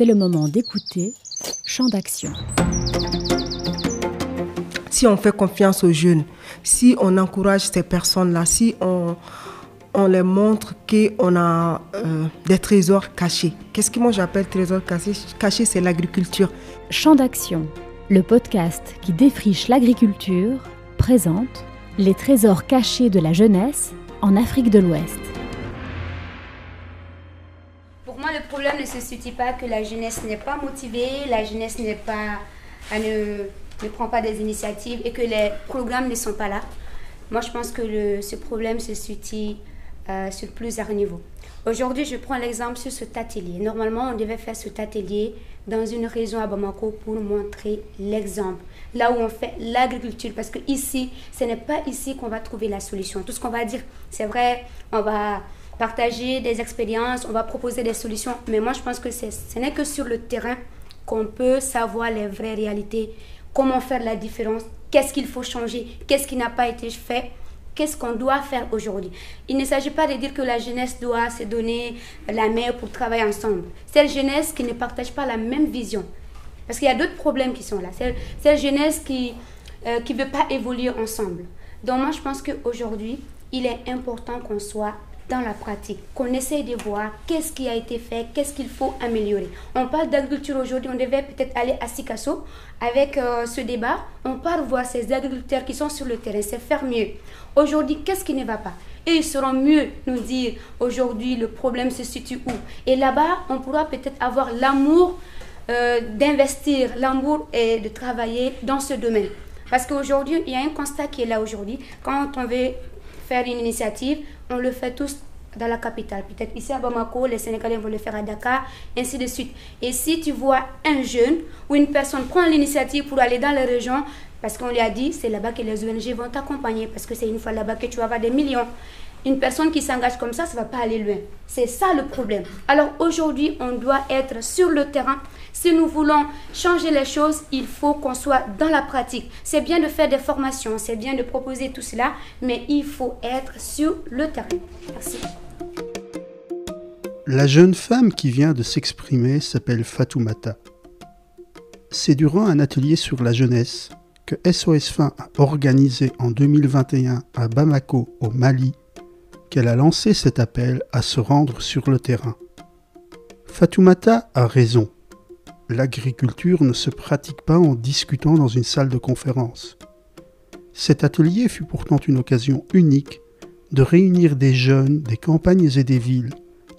C'est le moment d'écouter Champ d'action. Si on fait confiance aux jeunes, si on encourage ces personnes-là, si on, on les montre qu'on a euh, des trésors cachés. Qu'est-ce que moi j'appelle trésors cachés? Cachés, c'est l'agriculture. Champ d'action, le podcast qui défriche l'agriculture, présente les trésors cachés de la jeunesse en Afrique de l'Ouest. Ne se situe pas que la jeunesse n'est pas motivée, la jeunesse n'est pas, ne, prend pas des initiatives et que les programmes ne sont pas là. Moi, je pense que ce problème se situe euh, sur plusieurs niveaux. Aujourd'hui, je prends l'exemple sur cet atelier. Normalement, on devait faire cet atelier dans une région à Bamako pour montrer l'exemple. Là où on fait l'agriculture. Parce que ici, ce n'est pas ici qu'on va trouver la solution. Tout ce qu'on va dire, c'est vrai, on va partager des expériences, on va proposer des solutions. Mais moi, je pense que ce n'est que sur le terrain qu'on peut savoir les vraies réalités, comment faire la différence, qu'est-ce qu'il faut changer, qu'est-ce qui n'a pas été fait, qu'est-ce qu'on doit faire aujourd'hui? Il ne s'agit pas de dire que la jeunesse doit se donner la main pour travailler ensemble. C'est la jeunesse qui ne partage pas la même vision. Parce qu'il y a d'autres problèmes qui sont là. C'est la jeunesse qui ne euh, veut pas évoluer ensemble. Donc moi, je pense qu'aujourd'hui, il est important qu'on soit dans la pratique, qu'on essaye de voir qu'est-ce qui a été fait, qu'est-ce qu'il faut améliorer. On parle d'agriculture aujourd'hui, on devait peut-être aller à Sikasso avec euh, ce débat. On part voir ces agriculteurs qui sont sur le terrain, c'est faire mieux. Aujourd'hui, qu'est-ce qui ne va pas? Et ils seront mieux nous dire aujourd'hui le problème se situe où? Et là-bas, on pourra peut-être avoir l'amour euh, d'investir, l'amour et de travailler dans ce domaine. Parce qu'aujourd'hui, il y a un constat qui est là aujourd'hui. Quand on veut une initiative, on le fait tous dans la capitale. Peut-être ici à Bamako, les Sénégalais vont le faire à Dakar, ainsi de suite. Et si tu vois un jeune ou une personne prendre l'initiative pour aller dans la région, parce qu'on lui a dit, c'est là-bas que les ONG vont t'accompagner, parce que c'est une fois là-bas que tu vas avoir des millions. Une personne qui s'engage comme ça, ça ne va pas aller loin. C'est ça le problème. Alors aujourd'hui, on doit être sur le terrain. Si nous voulons changer les choses, il faut qu'on soit dans la pratique. C'est bien de faire des formations, c'est bien de proposer tout cela, mais il faut être sur le terrain. Merci. La jeune femme qui vient de s'exprimer s'appelle Fatoumata. C'est durant un atelier sur la jeunesse que SOS Fin a organisé en 2021 à Bamako, au Mali, qu'elle a lancé cet appel à se rendre sur le terrain. Fatoumata a raison. L'agriculture ne se pratique pas en discutant dans une salle de conférence. Cet atelier fut pourtant une occasion unique de réunir des jeunes des campagnes et des villes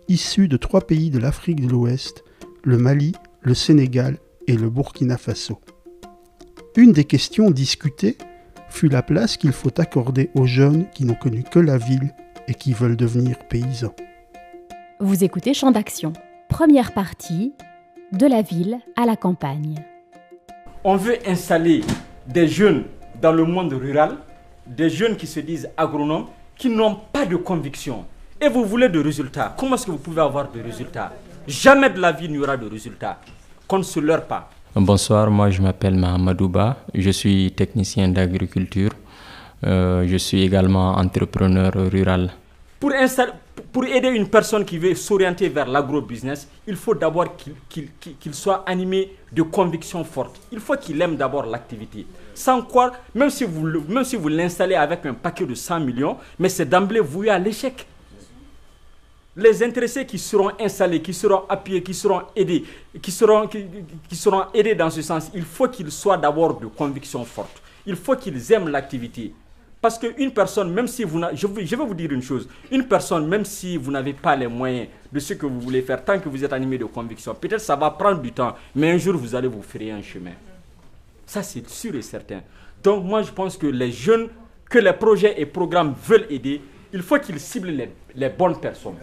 issus de trois pays de l'Afrique de l'Ouest, le Mali, le Sénégal et le Burkina Faso. Une des questions discutées fut la place qu'il faut accorder aux jeunes qui n'ont connu que la ville et qui veulent devenir paysans. Vous écoutez Champ d'action, première partie, de la ville à la campagne. On veut installer des jeunes dans le monde rural, des jeunes qui se disent agronomes, qui n'ont pas de conviction. Et vous voulez de résultats. Comment est-ce que vous pouvez avoir de résultats? Jamais de la vie n'y aura de résultats. Qu'on ne se leurre pas. Bonsoir, moi je m'appelle Mahamadouba, je suis technicien d'agriculture. Euh, je suis également entrepreneur rural. Pour, aider une personne qui veut s'orienter vers l'agro-business, il faut d'abord qu'il soit animé de convictions fortes. Il faut qu'il aime d'abord l'activité. Sans quoi, même si vous, l'installez avec un paquet de 100 millions, mais c'est d'emblée voué à l'échec. Les intéressés qui seront installés, qui seront appuyés, qui seront aidés, qui seront aidés dans ce sens, il faut qu'ils soient d'abord de convictions fortes. Il faut qu'ils aiment l'activité. Parce qu'une personne, même si vous je, je vais vous dire une chose, une personne, même si vous n'avez pas les moyens de ce que vous voulez faire, tant que vous êtes animé de conviction, peut-être ça va prendre du temps, mais un jour vous allez vous faire un chemin. Ça, c'est sûr et certain. Donc, moi, je pense que les jeunes que les projets et programmes veulent aider, il faut qu'ils ciblent les bonnes personnes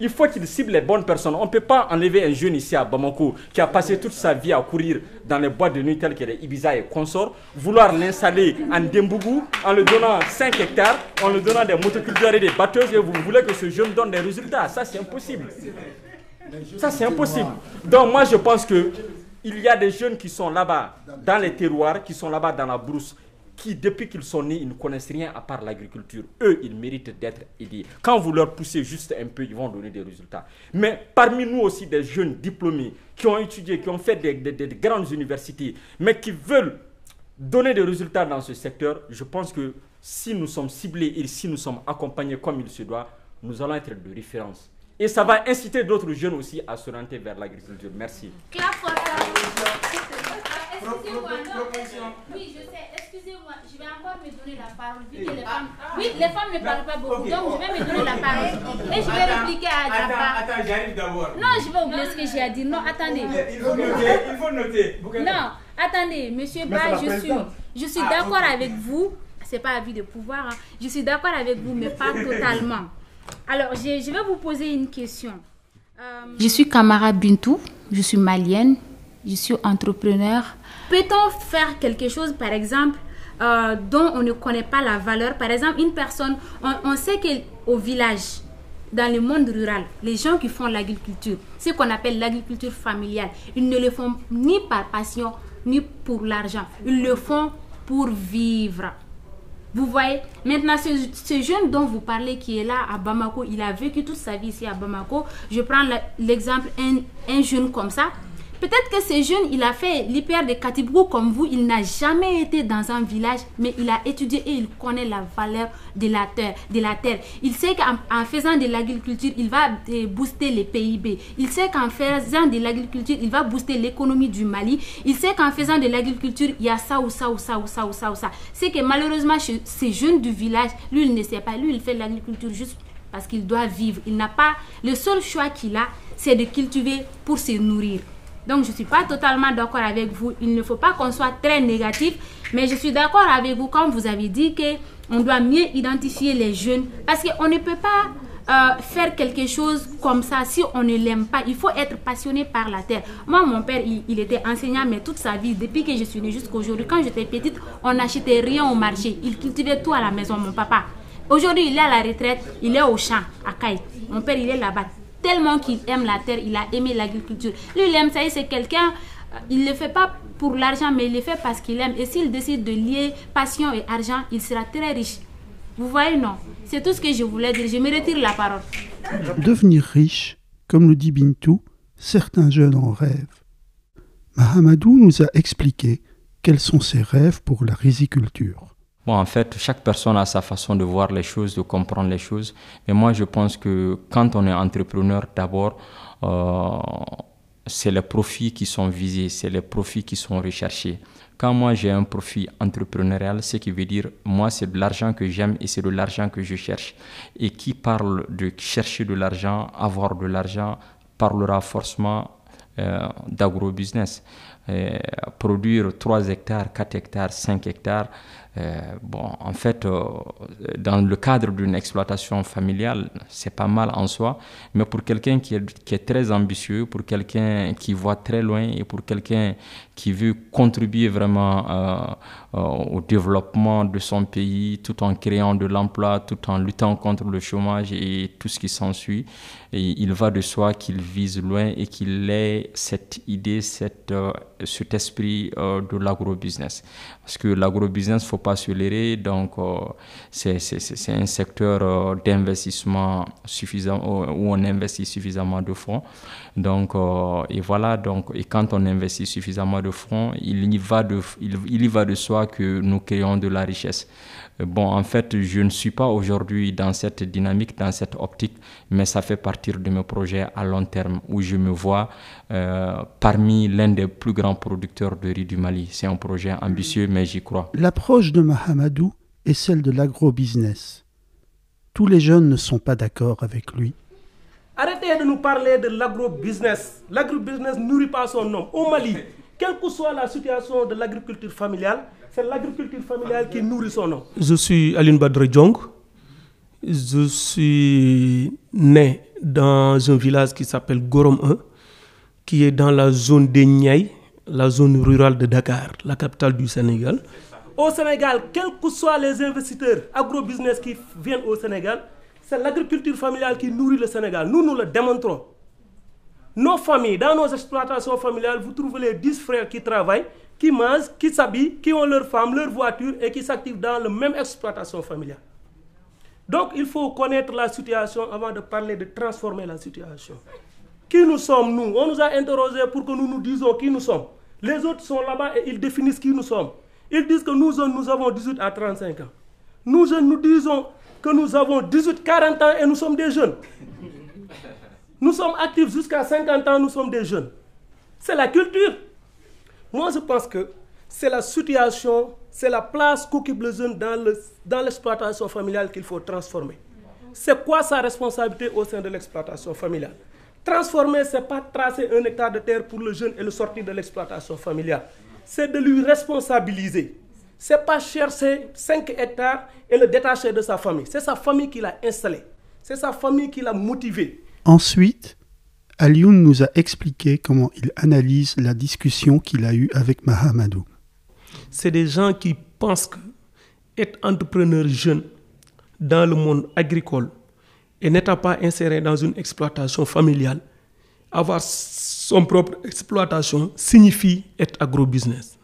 il faut qu'il cible les bonnes personnes. On ne peut pas enlever un jeune ici à Bamako qui a passé toute sa vie à courir dans les bois de nuit tels que les Ibiza et consorts, vouloir l'installer en Dembougou en lui donnant 5 hectares, en lui donnant des motoculteurs et des batteuses et vous voulez que ce jeune donne des résultats. Ça, c'est impossible. Ça, c'est impossible. Donc, moi, je pense que il y a des jeunes qui sont là-bas dans les terroirs, qui sont là-bas dans la brousse. Qui, depuis qu'ils sont nés, ils ne connaissent rien à part l'agriculture. Eux, ils méritent d'être aidés. Quand vous leur poussez juste un peu, ils vont donner des résultats. Mais parmi nous aussi, des jeunes diplômés qui ont étudié, qui ont fait des, des grandes universités, mais qui veulent donner des résultats dans ce secteur, je pense que si nous sommes ciblés et si nous sommes accompagnés comme il se doit, nous allons être de référence. Et ça va inciter d'autres jeunes aussi à se rentrer vers l'agriculture. Merci. Excusez-moi, Oui, je sais. Excusez-moi, je vais encore me donner la parole. les femmes, oui, les femmes ne parlent pas beaucoup, donc je vais me donner la parole. Et je vais répliquer à Grappa. Attends, j'arrive d'abord. Non, je vais oublier ce que j'ai à dire. Non, attendez. Il faut noter, il faut noter. Non, attendez, monsieur Ba, je suis, je suis ah, d'accord avec vous. C'est pas avis de pouvoir. Hein. Je suis d'accord avec vous, mais pas totalement. Alors, je, je vais vous poser une question. Euh, je suis Kamara Bintou, je suis malienne, je suis entrepreneur. Peut-on faire quelque chose, par exemple, euh, dont on ne connaît pas la valeur Par exemple, une personne, on, sait qu'au village, dans le monde rural, les gens qui font l'agriculture, ce qu'on appelle l'agriculture familiale, ils ne le font ni par passion, ni pour l'argent. Ils le font pour vivre. Vous voyez? Maintenant, ce, jeune dont vous parlez qui est là à Bamako, il a vécu toute sa vie ici à Bamako. Je prends l'exemple, un jeune comme ça, Peut-être que ce jeune, il a fait l'hyper de Katibrou comme vous, il n'a jamais été dans un village, mais il a étudié et il connaît la valeur de la terre. De la terre. Il sait qu'en faisant de l'agriculture, il va booster les PIB. Il sait qu'en faisant de l'agriculture, il va booster l'économie du Mali. Il sait qu'en faisant de l'agriculture, il y a ça ou ça ou ça ou ça ou ça ou ça. C'est que malheureusement, ces jeunes du village, lui, il ne sait pas. Lui, il fait l'agriculture juste parce qu'il doit vivre. Il n'a pas... Le seul choix qu'il a, c'est de cultiver pour se nourrir. Donc je ne suis pas totalement d'accord avec vous. Il ne faut pas qu'on soit très négatif, mais je suis d'accord avec vous quand vous avez dit qu'on doit mieux identifier les jeunes parce qu'on ne peut pas euh, faire quelque chose comme ça si on ne l'aime pas. Il faut être passionné par la terre. Moi, mon père, il, était enseignant, mais toute sa vie, depuis que je suis née jusqu'à aujourd'hui, quand j'étais petite, on n'achetait rien au marché. Il cultivait tout à la maison, mon papa. Aujourd'hui, il est à la retraite, il est au champ, à Caille. Mon père, il est là-bas tellement qu'il aime la terre, il a aimé l'agriculture. Lui, il aime ça, c'est quelqu'un, euh, il ne le fait pas pour l'argent, mais il le fait parce qu'il aime. Et s'il décide de lier passion et argent, il sera très riche. Vous voyez, non? C'est tout ce que je voulais dire. Je me retire la parole. Devenir riche, comme le dit Bintou, certains jeunes en rêvent. Mahamadou nous a expliqué quels sont ses rêves pour la riziculture en fait, chaque personne a sa façon de voir les choses, de comprendre les choses. Mais moi, je pense que quand on est entrepreneur, d'abord, euh, c'est les profits qui sont visés, c'est les profits qui sont recherchés. Quand moi j'ai un profit entrepreneurial, ce qui veut dire moi c'est de l'argent que j'aime et c'est de l'argent que je cherche. Et qui parle de chercher de l'argent, avoir de l'argent, parlera forcément euh, d'agro-business. Euh, produire 3 hectares, 4 hectares, 5 hectares, bon, en fait, euh, dans le cadre d'une exploitation familiale, c'est pas mal en soi, mais pour quelqu'un qui est, qui est, très ambitieux, pour quelqu'un qui voit très loin et pour quelqu'un qui veut contribuer vraiment euh, au développement de son pays tout en créant de l'emploi, tout en luttant contre le chômage et tout ce qui s'ensuit, il va de soi qu'il vise loin et qu'il ait cette idée, cette, cet esprit de l'agro-business. Parce que l'agro-business, faut pas se leurrer, donc euh, c'est un secteur euh, d'investissement suffisant où on investit suffisamment de fonds. Donc, euh, et voilà, donc, et quand on investit suffisamment de fonds, il y va de, il y va de soi que nous créons de la richesse. Bon, en fait, je ne suis pas aujourd'hui dans cette dynamique, dans cette optique, mais ça fait partie de mes projets à long terme où je me vois euh, parmi l'un des plus grands producteurs de riz du Mali. C'est un projet ambitieux, mais j'y crois. L'approche de Mahamadou est celle de l'agro-business. Tous les jeunes ne sont pas d'accord avec lui. Arrêtez de nous parler de l'agro-business. L'agro-business nourrit pas son nom. Au Mali, quelle que soit la situation de l'agriculture familiale, c'est l'agriculture familiale qui nourrit son nom. Je suis Aline Badre Je suis né dans un village qui s'appelle Gorom 1, qui est dans la zone de Niaï, la zone rurale de Dakar, la capitale du Sénégal. Au Sénégal, quels que soient les investisseurs agro-business qui viennent au Sénégal, c'est l'agriculture familiale qui nourrit le Sénégal. Nous, nous le démontrons. Nos familles, dans nos exploitations familiales, vous trouvez les 10 frères qui travaillent qui mangent, qui s'habillent, qui ont leur femme, leur voiture et qui s'activent dans la même exploitation familiale. Donc il faut connaître la situation avant de parler de transformer la situation. Qui nous sommes, nous? On nous a interrogés pour que nous nous disions qui nous sommes. Les autres sont là-bas et ils définissent qui nous sommes. Ils disent que nous, nous avons 18 à 35 ans. Nous jeunes, nous disons que nous avons 18, 40 ans et nous sommes des jeunes. Nous sommes actifs jusqu'à 50 ans, nous sommes des jeunes. C'est la culture. Moi, je pense que c'est la situation, c'est la place qu'occupe le jeune dans l'exploitation familiale qu'il faut transformer. C'est quoi sa responsabilité au sein de l'exploitation familiale? Transformer, ce n'est pas tracer un hectare de terre pour le jeune et le sortir de l'exploitation familiale. C'est de lui responsabiliser. Ce n'est pas chercher 5 hectares et le détacher de sa famille. C'est sa famille qui l'a installé. C'est sa famille qui l'a motivé. Ensuite, Alioun nous a expliqué comment il analyse la discussion qu'il a eue avec Mahamadou. C'est des gens qui pensent que être entrepreneur jeune dans le monde agricole et n'étant pas inséré dans une exploitation familiale, avoir son propre exploitation signifie être agro-business.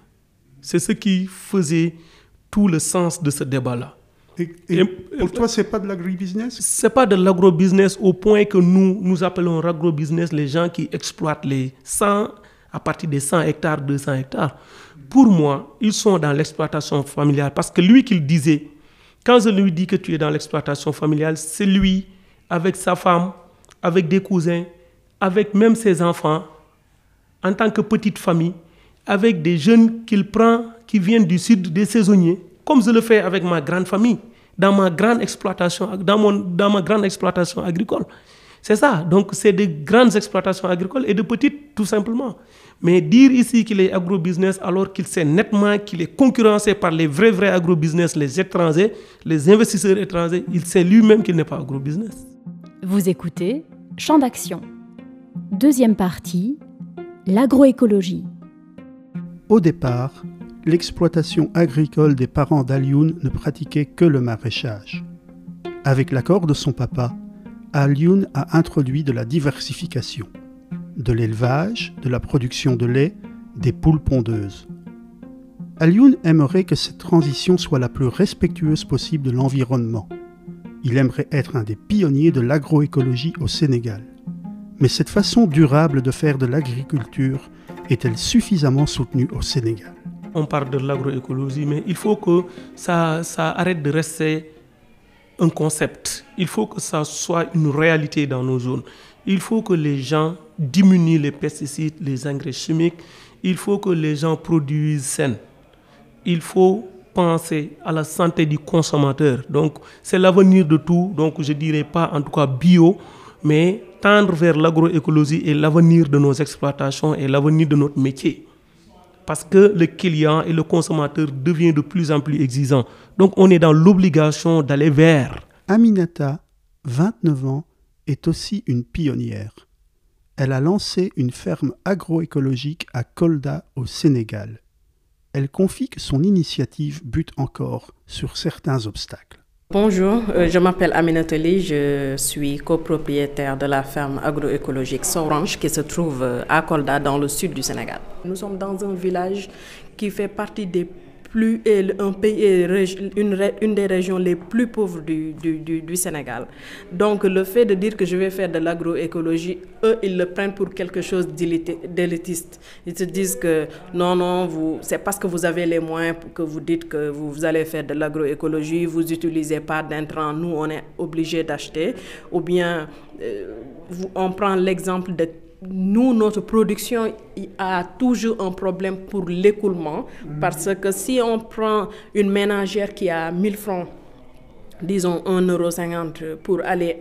C'est ce qui faisait tout le sens de ce débat-là. Et, pour toi, c'est pas de l'agro-business C'est pas de l'agro-business au point que nous, nous appelons agro-business les gens qui exploitent les 100, à partir des 100 hectares, 200 hectares. Pour moi, ils sont dans l'exploitation familiale. Parce que lui qu'il disait, quand je lui dis que tu es dans l'exploitation familiale, c'est lui, avec sa femme, avec des cousins, avec même ses enfants, en tant que petite famille, avec des jeunes qu'il prend qui viennent du sud, des saisonniers, comme je le fais avec ma grande famille, dans ma grande exploitation, dans, mon, dans ma grande exploitation agricole. C'est ça. Donc, c'est de grandes exploitations agricoles et de petites, tout simplement. Mais dire ici qu'il est agro-business alors qu'il sait nettement qu'il est concurrencé par les vrais, vrais agro-business, les étrangers, les investisseurs étrangers, il sait lui-même qu'il n'est pas agro-business. Vous écoutez Champ d'action. Deuxième partie, l'agroécologie. Au départ, l'exploitation agricole des parents d'Alioun ne pratiquait que le maraîchage. Avec l'accord de son papa, Alioun a introduit de la diversification, de l'élevage, de la production de lait, des poules pondeuses. Alioun aimerait que cette transition soit la plus respectueuse possible de l'environnement. Il aimerait être un des pionniers de l'agroécologie au Sénégal. Mais cette façon durable de faire de l'agriculture est-elle suffisamment soutenue au Sénégal? On parle de l'agroécologie, mais il faut que ça, ça arrête de rester un concept. Il faut que ça soit une réalité dans nos zones. Il faut que les gens diminuent les pesticides, les engrais chimiques. Il faut que les gens produisent sain. Il faut penser à la santé du consommateur. Donc, c'est l'avenir de tout. Donc, je dirais pas en tout cas bio, mais tendre vers l'agroécologie est l'avenir de nos exploitations et l'avenir de notre métier parce que le client et le consommateur deviennent de plus en plus exigeants. Donc on est dans l'obligation d'aller vers. Aminata, 29 ans, est aussi une pionnière. Elle a lancé une ferme agroécologique à Kolda au Sénégal. Elle confie que son initiative bute encore sur certains obstacles. Bonjour, euh, je m'appelle Aminata Lee, je suis copropriétaire de la ferme agroécologique Sorange qui se trouve euh, à Kolda dans le sud du Sénégal. Nous sommes dans un village qui fait partie des plus, un pays, une, une des régions les plus pauvres du, du, du, Sénégal. Donc le fait de dire que je vais faire de l'agroécologie, eux, ils le prennent pour quelque chose d'élitiste. Ils se disent que non, non, vous, c'est parce que vous avez les moyens que vous dites que vous, vous allez faire de l'agroécologie, vous n'utilisez pas d'intrants, nous, on est obligé d'acheter. Ou bien, euh, on prend l'exemple de nous, notre production a toujours un problème pour l'écoulement parce que si on prend une ménagère qui a 1000 francs, disons 1,50€ pour aller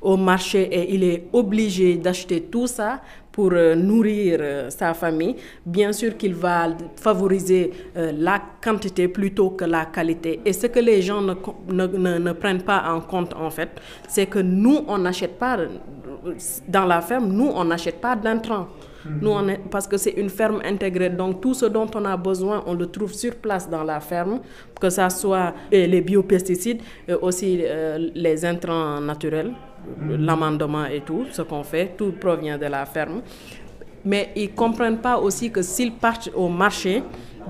au marché et il est obligé d'acheter tout ça pour euh, nourrir euh, sa famille, bien sûr qu'il va favoriser euh, la quantité plutôt que la qualité. Et ce que les gens ne, ne, ne prennent pas en compte, en fait, c'est que nous, on n'achète pas dans la ferme, nous, on n'achète pas d'intrants. Nous, on est, parce que c'est une ferme intégrée. Donc, tout ce dont on a besoin, on le trouve sur place dans la ferme, que ce soit les biopesticides, aussi euh, les intrants naturels, l'amendement et tout, ce qu'on fait, tout provient de la ferme. mais ils ne comprennent pas aussi que s'ils partent au marché,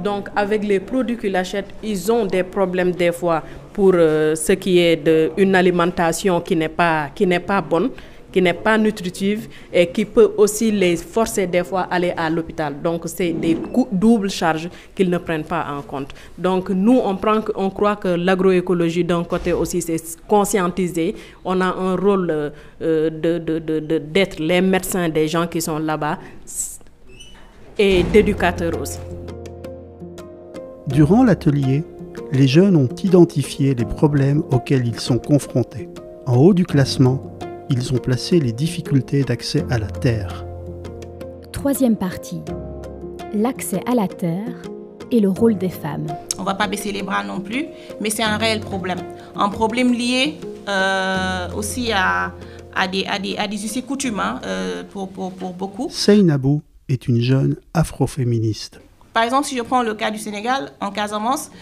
donc avec les produits qu'ils achètent, ils ont des problèmes des fois pour euh, ce qui est d'une alimentation qui n'est pas, qui n'est pas bonne qui n'est pas nutritive et qui peut aussi les forcer des fois à aller à l'hôpital. Donc c'est des doubles charges qu'ils ne prennent pas en compte. Donc nous, on, prend, on croit que l'agroécologie d'un côté aussi c'est conscientiser. On a un rôle euh, d'être les médecins des gens qui sont là-bas et d'éducateurs aussi. Durant l'atelier, les jeunes ont identifié les problèmes auxquels ils sont confrontés. En haut du classement, ils ont placé les difficultés d'accès à la terre. Troisième partie. L'accès à la terre et le rôle des femmes. On ne va pas baisser les bras non plus, mais c'est un réel problème. Un problème lié euh, aussi à, à, des, à, des, à des us coutumes hein, euh, pour, pour, pour, beaucoup. Seynabou est une jeune afroféministe. Par exemple, si je prends le cas du Sénégal, en Casamance, euh,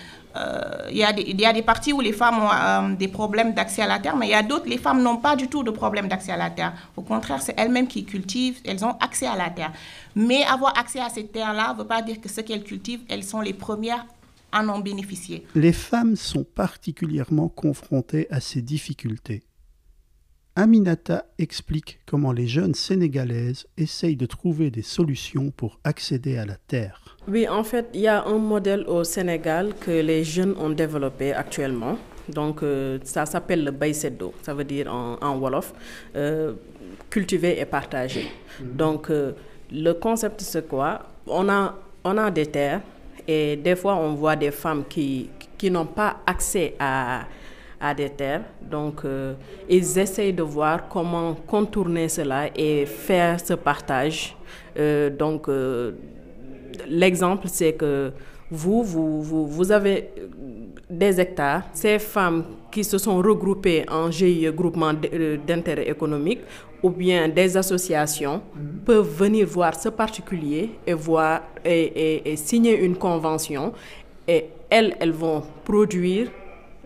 il, y y a des parties où les femmes ont euh, des problèmes d'accès à la terre, mais il y a d'autres, les femmes n'ont pas du tout de problème d'accès à la terre. Au contraire, c'est elles-mêmes qui cultivent, elles ont accès à la terre. Mais avoir accès à cette terre-là ne veut pas dire que ce qu'elles cultivent, elles sont les premières à en bénéficier. Les femmes sont particulièrement confrontées à ces difficultés. Aminata explique comment les jeunes sénégalaises essayent de trouver des solutions pour accéder à la terre. Oui, en fait, il y a un modèle au Sénégal que les jeunes ont développé actuellement. Donc, euh, ça s'appelle le Baysedo, ça veut dire en, Wolof, euh, cultiver et partager. Mhm. Donc, euh, le concept, c'est quoi? On a, on a des terres et des fois, on voit des femmes qui, qui n'ont pas accès à à des terres. Donc, euh, ils essayent de voir comment contourner cela et faire ce partage. Euh, donc, euh, l'exemple, c'est que vous, vous, vous, vous, avez des hectares. Ces femmes qui se sont regroupées en GIE, groupement d'intérêt économique, ou bien des associations, mm-hmm. peuvent venir voir ce particulier et, voir, et, et signer une convention. Et elles, elles vont produire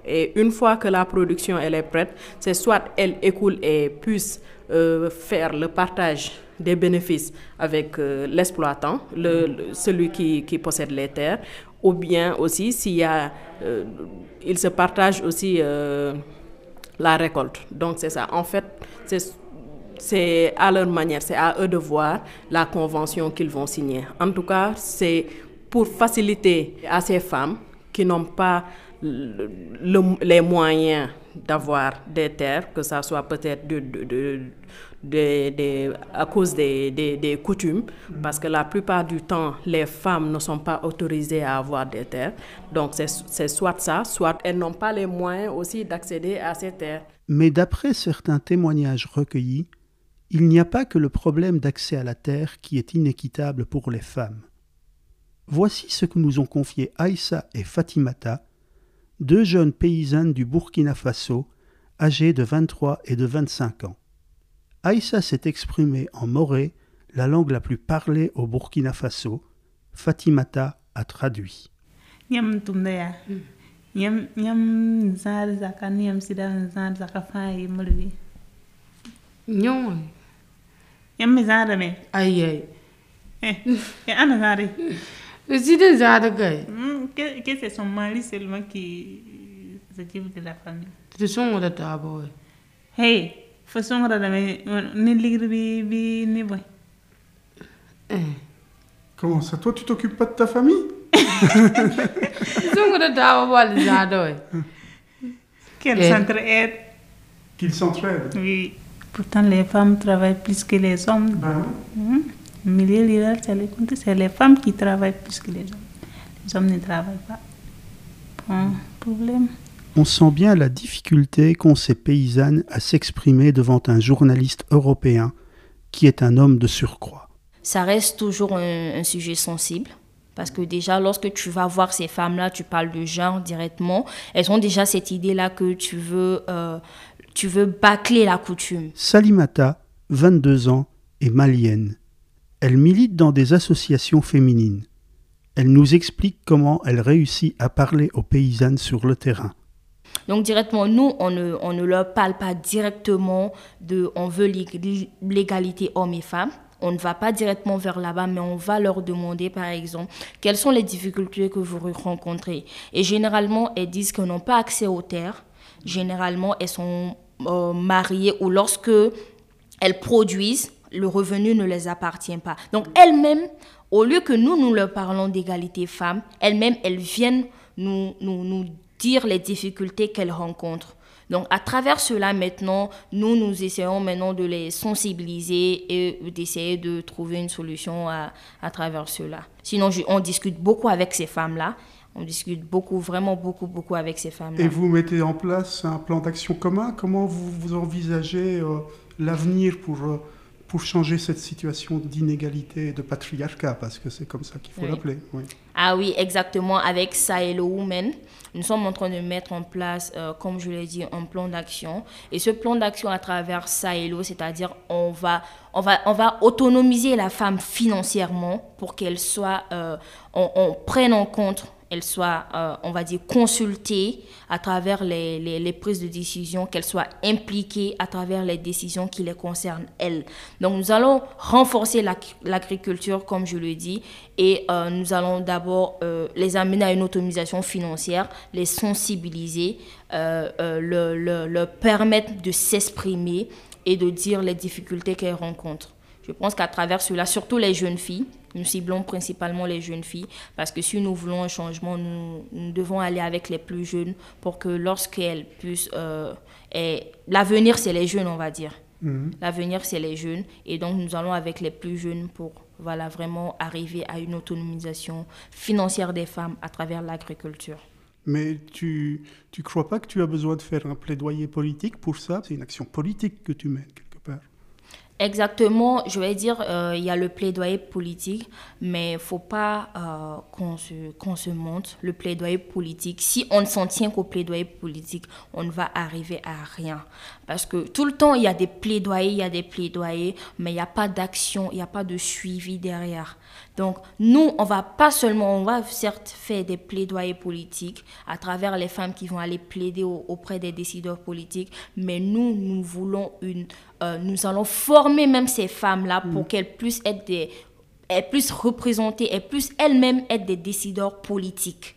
et une fois que la production elle est prête, c'est soit elle écoule et puisse euh, faire le partage des bénéfices avec euh, l'exploitant, le, celui qui, possède les terres, ou bien aussi s'il y a, euh, se partage aussi la récolte. Donc c'est ça. En fait, c'est à leur manière, c'est à eux de voir la convention qu'ils vont signer. En tout cas, c'est pour faciliter à ces femmes qui n'ont pas les moyens d'avoir des terres, que ça soit peut-être de, de, à cause des, des, coutumes, parce que la plupart du temps, les femmes ne sont pas autorisées à avoir des terres. Donc c'est soit ça, soit elles n'ont pas les moyens aussi d'accéder à ces terres. Mais d'après certains témoignages recueillis, il n'y a pas que le problème d'accès à la terre qui est inéquitable pour les femmes. Voici ce que nous ont confié Aïssa et Fatimata, deux jeunes paysannes du Burkina Faso, âgées de 23 et de 25 ans. Aïssa s'est exprimée en moré, la langue la plus parlée au Burkina Faso. Fatimata a traduit. C'est hmm, Que, que c'est son mari seulement qui s'occupe de la famille. C'est son de d'abord. Hey, façon de mais ni ligre bi bi ni boy. Eh. Comment ça Toi, tu t'occupes pas de ta famille? Son de d'abord les ados. Qu'elles s'entraident. Qu'ils s'entraident Oui. Pourtant, les femmes travaillent plus que les hommes. Ben oui. C'est les femmes qui travaillent plus que les hommes. Les hommes ne travaillent pas. Bon, problème. On sent bien la difficulté qu'ont ces paysannes à s'exprimer devant un journaliste européen qui est un homme de surcroît. Ça reste toujours un, sujet sensible. Parce que déjà, lorsque tu vas voir ces femmes-là, tu parles de genre directement. Elles ont déjà cette idée-là que tu veux, euh, tu veux bâcler la coutume. Salimata, 22 ans, est malienne. Elle milite dans des associations féminines. Elle nous explique comment elle réussit à parler aux paysannes sur le terrain. Donc directement, nous, on ne, leur parle pas directement de on veut l'égalité hommes et femmes. on ne va pas directement vers là-bas, mais on va leur demander, par exemple, quelles sont les difficultés que vous rencontrez. Et généralement, elles disent qu'elles n'ont pas accès aux terres. Généralement, elles sont euh, mariées ou lorsque elles produisent, le revenu ne les appartient pas. Donc elles-mêmes, au lieu que nous, nous leur parlons d'égalité femmes, elles-mêmes, elles viennent nous, nous, nous dire les difficultés qu'elles rencontrent. Donc, à travers cela, maintenant, nous, nous essayons maintenant de les sensibiliser et d'essayer de trouver une solution à, à travers cela. Sinon, on discute beaucoup avec ces femmes-là. On discute beaucoup, vraiment beaucoup, beaucoup avec ces femmes-là. Et vous mettez en place un plan d'action commun? Comment vous, envisagez euh, l'avenir pour... Euh, pour changer cette situation d'inégalité et de patriarcat, parce que c'est comme ça qu'il faut l'appeler. Ah oui, exactement. Avec Sahelo Women, nous sommes en train de mettre en place, euh, comme je l'ai dit, un plan d'action. Et ce plan d'action à travers Sahelo, c'est-à-dire on va, on, va, on va autonomiser la femme financièrement pour qu'elle soit, euh, on, on prenne en compte elle soit, euh, on va dire, consultée à travers les, prises de décision, qu'elle soit impliquée à travers les décisions qui les concernent, elles. Donc, nous allons renforcer l'agriculture, comme je le dis, et euh, nous allons d'abord euh, les amener à une autonomisation financière, les sensibiliser, leur le, permettre de s'exprimer et de dire les difficultés qu'elles rencontrent. Je pense qu'à travers cela, surtout les jeunes filles, nous ciblons principalement les jeunes filles parce que si nous voulons un changement, nous, devons aller avec les plus jeunes pour que lorsqu'elles puissent... Euh, l'avenir, c'est les jeunes, on va dire. Mhm. L'avenir, c'est les jeunes. Et donc, nous allons avec les plus jeunes pour voilà, vraiment arriver à une autonomisation financière des femmes à travers l'agriculture. Mais tu ne crois pas que tu as besoin de faire un plaidoyer politique pour ça? C'est une action politique que tu mènes. Exactement, je vais dire, euh, il y a le plaidoyer politique, mais il ne faut pas euh, qu'on se, qu'on se monte le plaidoyer politique. Si on ne s'en tient qu'au plaidoyer politique, on ne va arriver à rien. Parce que tout le temps, il y a des plaidoyers, il y a des plaidoyers, mais il n'y a pas d'action, il n'y a pas de suivi derrière. Donc, nous, on va pas seulement, on va certes faire des plaidoyers politiques à travers les femmes qui vont aller plaider auprès des décideurs politiques, mais nous, nous voulons une, euh, nous allons former même ces femmes-là pour mm. qu'elles puissent être des, elles puissent représenter, elles puissent elles-mêmes être des décideurs politiques.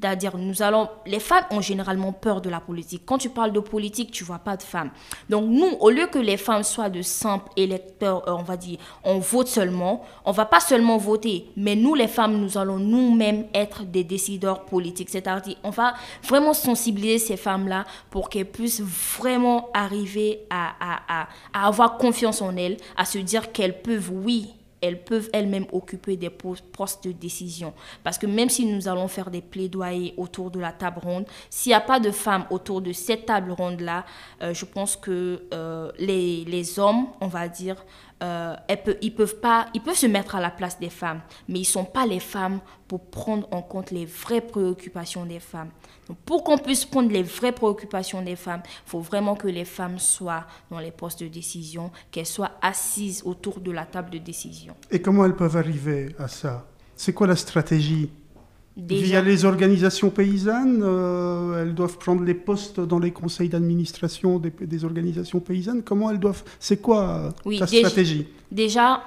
C'est-à-dire, nous allons. Les femmes ont généralement peur de la politique. Quand tu parles de politique, tu vois pas de femmes. Donc, nous, au lieu que les femmes soient de simples électeurs, euh, on va dire, on vote seulement, on va pas seulement voter, mais nous, les femmes, nous allons nous-mêmes être des décideurs politiques. C'est-à-dire, on va vraiment sensibiliser ces femmes-là pour qu'elles puissent vraiment arriver à, à, à, à avoir confiance en elles, à se dire qu'elles peuvent, oui, elles peuvent elles-mêmes occuper des postes de décision. Parce que même si nous allons faire des plaidoyers autour de la table ronde, s'il n'y a pas de femmes autour de cette table ronde-là, euh, je pense que euh, les, les, hommes, on va dire, euh, ils, peuvent pas, ils peuvent se mettre à la place des femmes, mais ils ne sont pas les femmes pour prendre en compte les vraies préoccupations des femmes. Donc, pour qu'on puisse prendre les vraies préoccupations des femmes, il faut vraiment que les femmes soient dans les postes de décision, qu'elles soient assises autour de la table de décision. Et comment elles peuvent arriver à ça? C'est quoi la stratégie? Via les organisations paysannes, euh, elles doivent prendre les postes dans les conseils d'administration des, organisations paysannes. Comment elles doivent C'est quoi euh, ta stratégie? Déjà,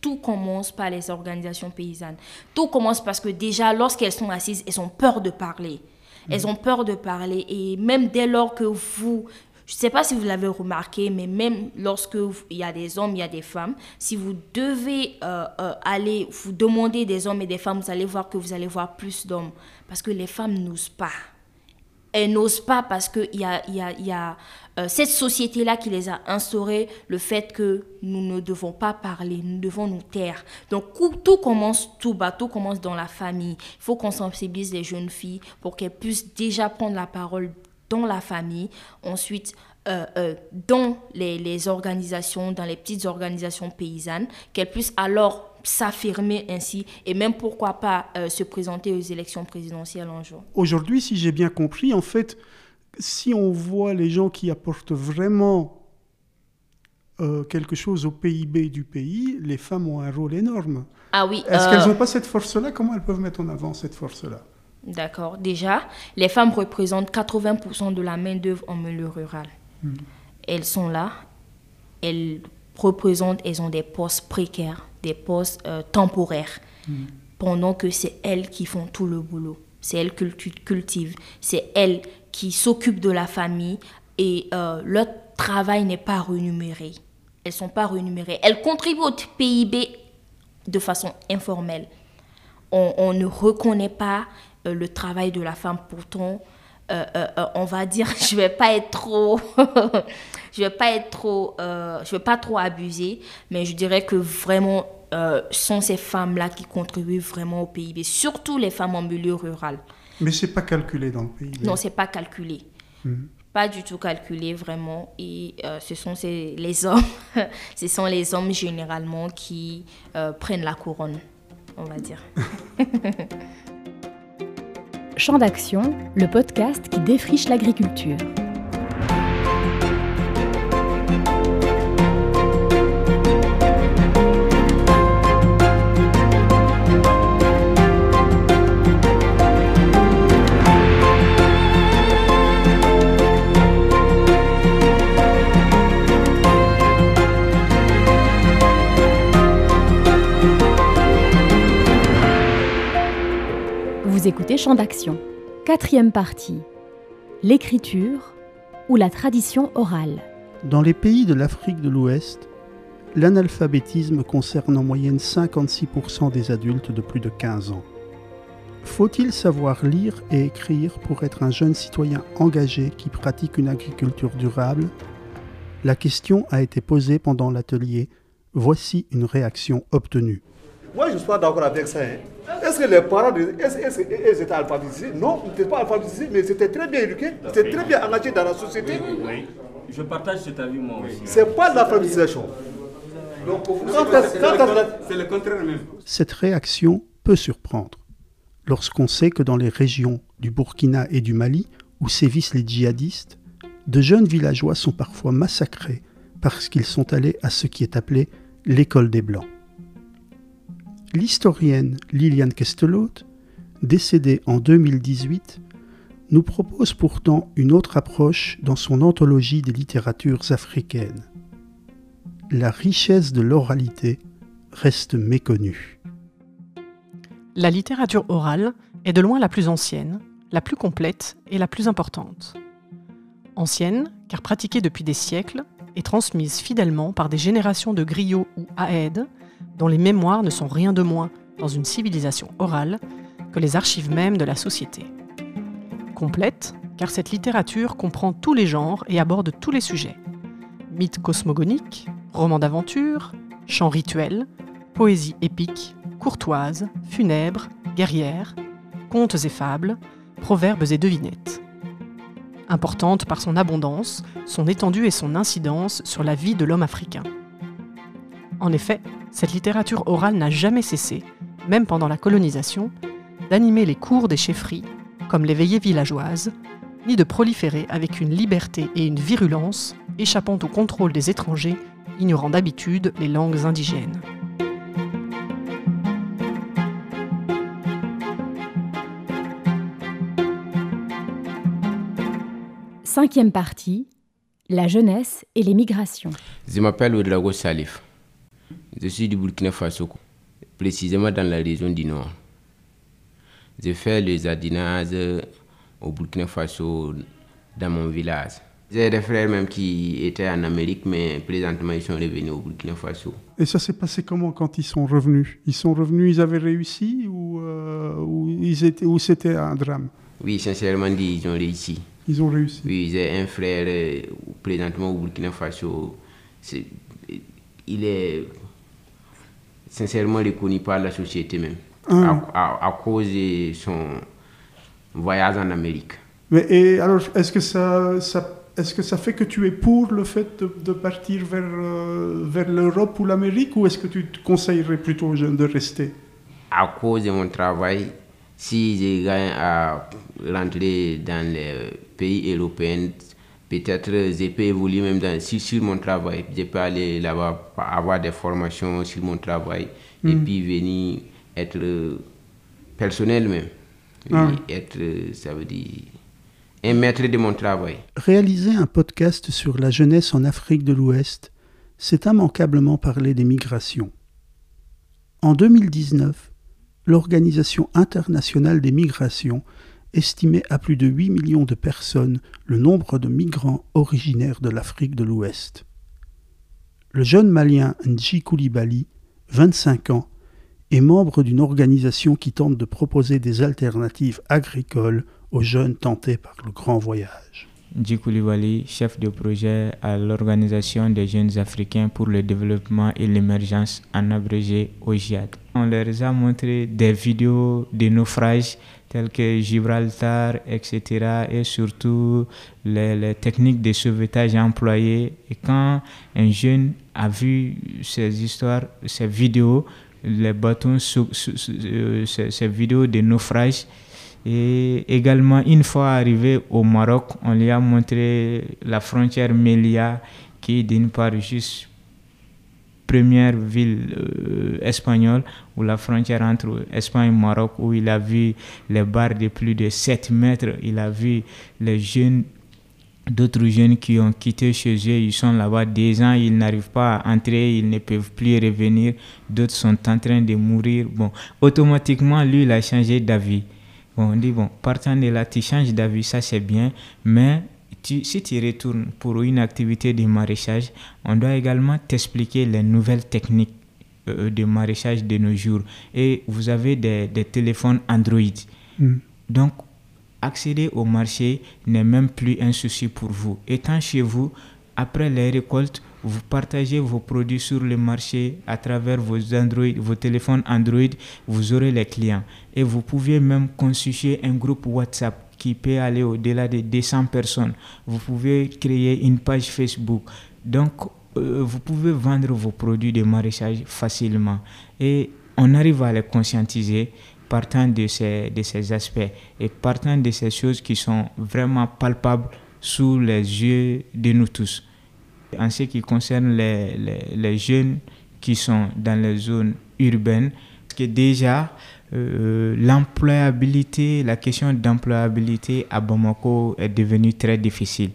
tout commence par les organisations paysannes. Tout commence parce que déjà, lorsqu'elles sont assises, elles ont peur de parler. Elles mhm. ont peur de parler. Et même dès lors que vous je ne sais pas si vous l'avez remarqué, mais même lorsque il y a des hommes, il y a des femmes, si vous devez euh, euh, aller vous demander des hommes et des femmes, vous allez voir que vous allez voir plus d'hommes. Parce que les femmes n'osent pas. Elles n'osent pas parce qu'il y a, y a, y a euh, cette société-là qui les a instaurées, le fait que nous ne devons pas parler, nous devons nous taire. Donc tout commence tout bas, tout commence dans la famille. Il faut qu'on sensibilise les jeunes filles pour qu'elles puissent déjà prendre la parole dans la famille, ensuite euh, euh, dans les, les, organisations, dans les petites organisations paysannes, qu'elles puissent alors s'affirmer ainsi et même pourquoi pas euh, se présenter aux élections présidentielles un jour. Aujourd'hui, si j'ai bien compris, en fait, si on voit les gens qui apportent vraiment quelque chose au PIB du pays, les femmes ont un rôle énorme. Ah oui. Est-ce qu'elles n'ont pas cette force-là? Comment elles peuvent mettre en avant cette force-là? D'accord. Déjà, les femmes représentent 80% de la main-d'œuvre en milieu rural. Hmm. Elles sont là, elles représentent, elles ont des postes précaires, des postes euh, temporaires, mm. pendant que c'est elles qui font tout le boulot. C'est elles qui cultivent, c'est elles qui s'occupent de la famille et euh, leur travail n'est pas rémunéré. Elles sont pas rémunérées. Elles contribuent au PIB de façon informelle. On, ne reconnaît pas le travail de la femme. Pourtant, on va dire, je vais pas être trop je vais pas être trop, euh, je vais pas trop abuser, mais je dirais que vraiment, euh, sont ces femmes-là qui contribuent vraiment au PIB, surtout les femmes en milieu rural. Mais c'est pas calculé dans le PIB. Non, c'est pas calculé. Hmm. Pas du tout calculé vraiment. Et euh, ce sont ces, les hommes, ce sont les hommes généralement qui euh, prennent la couronne, on va dire. Champ d'action, le podcast qui défriche l'agriculture. Champ d'action. Quatrième partie. L'écriture ou la tradition orale. Dans les pays de l'Afrique de l'Ouest, l'analphabétisme concerne en moyenne 56% des adultes de plus de 15 ans. Faut-il savoir lire et écrire pour être un jeune citoyen engagé qui pratique une agriculture durable? La question a été posée pendant l'atelier. Voici une réaction obtenue. Moi, je suis d'accord avec ça. Hein. Est-ce que les parents, est-ce, qu'ils étaient alphabétisés Non, ils n'étaient pas alphabétisés, mais c'était très bien éduqués, c'était très bien engagés dans la société. Oui, je partage cet avis moi aussi. C'est pas l'alphabétisation. C'est le contraire même. Cette réaction peut surprendre lorsqu'on sait que dans les régions du Burkina et du Mali, où sévissent les djihadistes, de jeunes villageois sont parfois massacrés parce qu'ils sont allés à ce qui est appelé l'école des Blancs. L'historienne Liliane Kestelot, décédée en 2018, nous propose pourtant une autre approche dans son anthologie des littératures africaines. La richesse de l'oralité reste méconnue. La littérature orale est de loin la plus ancienne, la plus complète et la plus importante. Ancienne, car pratiquée depuis des siècles et transmise fidèlement par des générations de griots ou aèdes dont les mémoires ne sont rien de moins, dans une civilisation orale, que les archives mêmes de la société. Complète, car cette littérature comprend tous les genres et aborde tous les sujets. Mythes cosmogoniques, romans d'aventure, chants rituels, poésie épique, courtoise, funèbre, guerrière, contes et fables, proverbes et devinettes. Importante par son abondance, son étendue et son incidence sur la vie de l'homme africain. En effet, cette littérature orale n'a jamais cessé, même pendant la colonisation, d'animer les cours des chefferies, comme les veillées villageoises, ni de proliférer avec une liberté et une virulence échappant au contrôle des étrangers, ignorant d'habitude les langues indigènes. Cinquième partie, la jeunesse et les migrations. Je m'appelle Salif. Je suis du Burkina Faso, précisément dans la région du Nord. J'ai fait le jardinage au Burkina Faso dans mon village. J'ai des frères même qui étaient en Amérique, mais présentement ils sont revenus au Burkina Faso. Et ça s'est passé comment quand ils sont revenus? Ils sont revenus, ils avaient réussi ou, euh, ou ils étaient, ou c'était un drame? Oui, sincèrement dit, ils ont réussi. Ils ont réussi Oui, j'ai un frère euh, présentement au Burkina Faso. il est sincèrement reconnu par la société même, ah. à, cause de son voyage en Amérique. Mais et alors, est-ce que ça, ça est-ce que ça fait que tu es pour le fait de, partir vers, euh, vers l'Europe ou l'Amérique ou est-ce que tu te conseillerais plutôt aux jeunes de rester? À cause de mon travail, si je gagne à rentrer dans les pays européens, peut-être je peux évoluer même dans, sur, mon travail. Je peux aller là-bas, avoir des formations sur mon travail et hmm. puis venir être personnel même. Ah être, ça veut dire, un maître de mon travail. Réaliser un podcast sur la jeunesse en Afrique de l'Ouest c'est immanquablement parler des migrations. En 2019, l'Organisation internationale des migrations estimait à plus de 8 millions de personnes le nombre de migrants originaires de l'Afrique de l'Ouest. Le jeune malien Nji Koulibaly, 25 ans, est membre d'une organisation qui tente de proposer des alternatives agricoles aux jeunes tentés par le grand voyage. Djikouliwali, chef de projet à l'Organisation des jeunes africains pour le développement et l'émergence en abrégé OJAD. On leur a montré des vidéos de naufrages tels que Gibraltar, etc. et surtout les, techniques de sauvetage employées. Et quand un jeune a vu ces histoires, ces vidéos, les bâtons, euh, ces, vidéos de naufrages, et également, une fois arrivé au Maroc, on lui a montré la frontière Melia, qui d'une part juste première ville euh, espagnole, ou la frontière entre Espagne et Maroc, où il a vu les bars de plus de 7 mètres, il a vu les jeunes d'autres jeunes qui ont quitté chez eux, ils sont là-bas des ans, ils n'arrivent pas à entrer, ils ne peuvent plus revenir, d'autres sont en train de mourir. Bon, automatiquement, lui, il a changé d'avis. Bon, on dit, bon, partant de là, tu changes d'avis, ça c'est bien, mais tu, si tu retournes pour une activité de maraîchage, on doit également t'expliquer les nouvelles techniques euh, de maraîchage de nos jours. Et vous avez des, des téléphones Android. Mm. Donc, accéder au marché n'est même plus un souci pour vous. Étant chez vous, après les récoltes, vous partagez vos produits sur le marché à travers vos Android, vos téléphones Android, vous aurez les clients. Et vous pouvez même constituer un groupe WhatsApp qui peut aller au-delà de 200 personnes. Vous pouvez créer une page Facebook. Donc, euh, vous pouvez vendre vos produits de maraîchage facilement. Et on arrive à les conscientiser partant de ces, de ces aspects et partant de ces choses qui sont vraiment palpables sous les yeux de nous tous. En ce qui concerne les, les, les jeunes qui sont dans les zones urbaines, que déjà, euh, l'employabilité, la question d'employabilité à Bamako est devenue très difficile.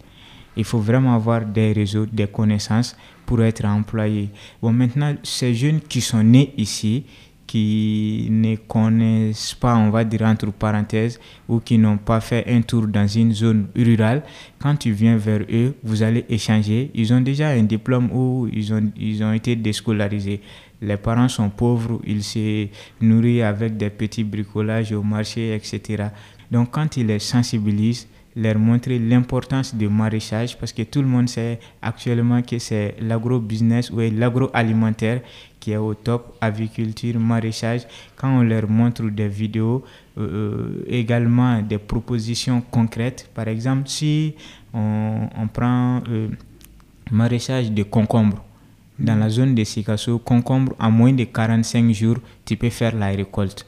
Il faut vraiment avoir des réseaux, des connaissances pour être employé. Bon, maintenant, ces jeunes qui sont nés ici, qui ne connaissent pas, on va dire entre parenthèses, ou qui n'ont pas fait un tour dans une zone rurale, quand tu viens vers eux, vous allez échanger. Ils ont déjà un diplôme ou ils ont, ils ont été déscolarisés. Les parents sont pauvres, ils se nourrissent avec des petits bricolages au marché, etc. Donc quand ils les sensibilisent, leur montrer l'importance du maraîchage parce que tout le monde sait actuellement que c'est l'agro-business ou l'agroalimentaire qui est au top, aviculture, maraîchage. Quand on leur montre des vidéos, euh, également des propositions concrètes, par exemple, si on, on prend euh, maraîchage de concombre, dans la zone de Sikasso, concombre, en moins de 45 jours, tu peux faire la récolte.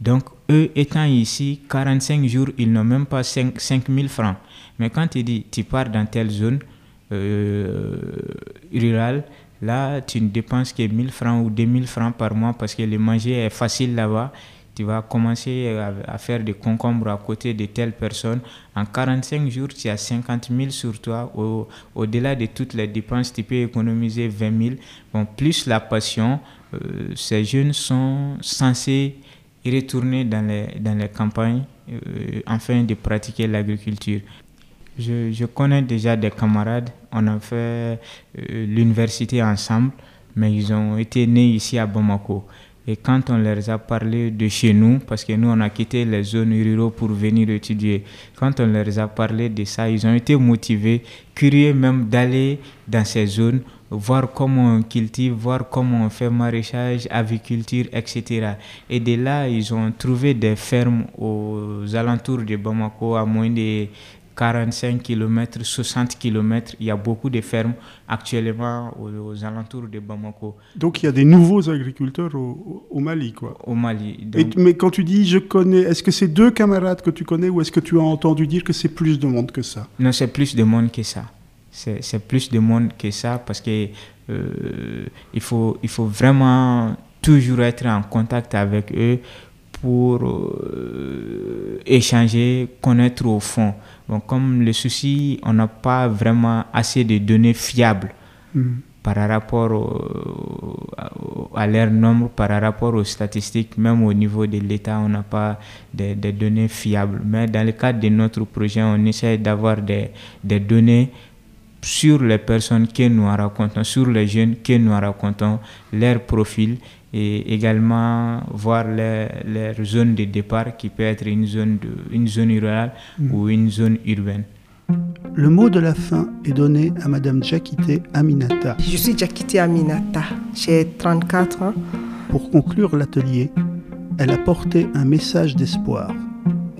Donc, eux étant ici, 45 jours, ils n'ont même pas 5, 000 francs. Mais quand tu dis, tu pars dans telle zone euh, rurale, là, tu ne dépenses que 1000 francs ou 2000 francs par mois parce que le manger est facile là-bas. Tu vas commencer à, à, faire des concombres à côté de telle personne. En 45 jours, tu as 50 000 sur toi. Au, au-delà de toutes les dépenses, tu peux économiser 20 000. Bon, plus la passion, euh, ces jeunes sont censés retourner dans les, dans les campagnes euh, afin de pratiquer l'agriculture. Je, je, connais déjà des camarades, on a fait euh, l'université ensemble, mais ils ont été nés ici à Bamako. Et quand on leur a parlé de chez nous, parce que nous on a quitté les zones rurales pour venir étudier, quand on leur a parlé de ça, ils ont été motivés, curieux même d'aller dans ces zones voir comment on cultive, voir comment on fait maraîchage, aviculture, etc. Et de là, ils ont trouvé des fermes aux alentours de Bamako, à moins de 45 km, 60 km. Il y a beaucoup de fermes actuellement aux, aux alentours de Bamako. Donc il y a des nouveaux agriculteurs au, au Mali, quoi. Au Mali. Donc... Et, mais quand tu dis je connais, est-ce que c'est deux camarades que tu connais ou est-ce que tu as entendu dire que c'est plus de monde que ça? Non, c'est plus de monde que ça c'est plus de monde que ça parce que euh, il, faut, il faut vraiment toujours être en contact avec eux pour euh, échanger, connaître au fond. Bon, comme le souci, on n'a pas vraiment assez de données fiables. Mm. par rapport à leur nombre, par rapport aux statistiques, même au niveau de l'État, on n'a pas de, données fiables. Mais dans le cadre de notre projet, on essaie d'avoir des, des données sur les personnes que nous racontons, sur les jeunes que nous racontons, leur profil et également voir leur, zone de départ qui peut être une zone, de, une zone rurale mm. ou une zone urbaine. Le mot de la fin est donné à Madame Jakite Aminata. Je suis Jakite Aminata, j'ai 34 ans. Pour conclure l'atelier, elle a porté un message d'espoir.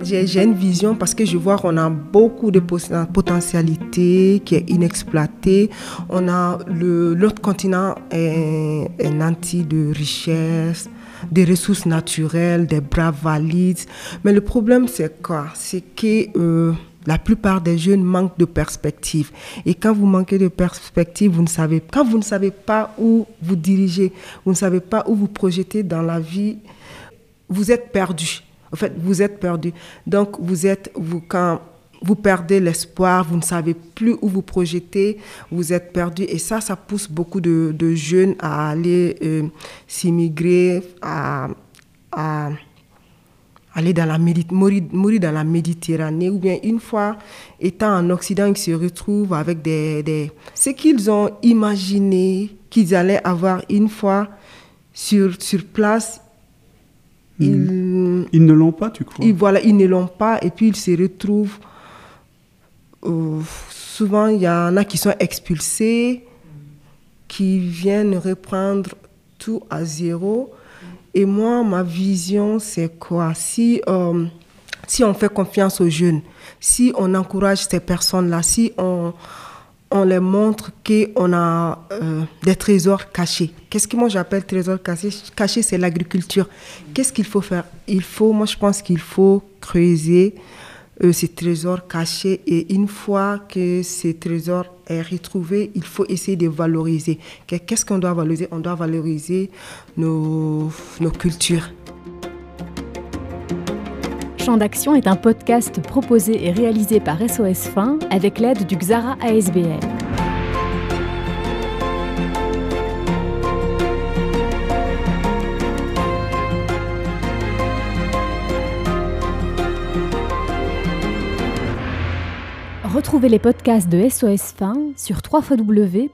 J'ai une vision parce que je vois qu'on a beaucoup de potentialités qui est inexploitée. On a l'autre continent est, est nanti de richesses, des ressources naturelles, des bras valides. Mais le problème c'est quoi? C'est que euh, la plupart des jeunes manquent de perspective. Et quand vous manquez de perspective, vous ne savez, quand vous ne savez pas où vous dirigez, vous ne savez pas où vous projetez dans la vie, vous êtes perdu. En fait, vous êtes perdu. Donc, vous êtes, vous, quand vous perdez l'espoir, vous ne savez plus où vous projetez, vous êtes perdu. Et ça, ça pousse beaucoup de, jeunes à aller euh, s'immigrer, à, aller dans la mourir, mourir, dans la Méditerranée, ou bien une fois étant en Occident, ils se retrouvent avec des, des ce qu'ils ont imaginé qu'ils allaient avoir une fois sur, sur place, ils, ils ne l'ont pas, tu crois? Ils, Voilà, ils ne l'ont pas et puis ils se retrouvent. Euh, souvent, il y en a qui sont expulsés, qui viennent reprendre tout à zéro. Et moi, ma vision, c'est quoi? Si, euh, si on fait confiance aux jeunes, si on encourage ces personnes-là, si on, on les montre qu'on a euh, des trésors cachés. Qu'est-ce que moi j'appelle trésors cachés Caché, c'est l'agriculture. Qu'est-ce qu'il faut faire? Il faut, moi je pense qu'il faut creuser euh, ces trésors cachés et une fois que ces trésors est retrouvé, il faut essayer de valoriser. Qu'est-ce qu'on doit valoriser? On doit valoriser nos cultures. Champ d'action est un podcast proposé et réalisé par SOS Fin avec l'aide du Xara ASBL. Retrouvez les podcasts de SOS Fin sur www.sosfin.be.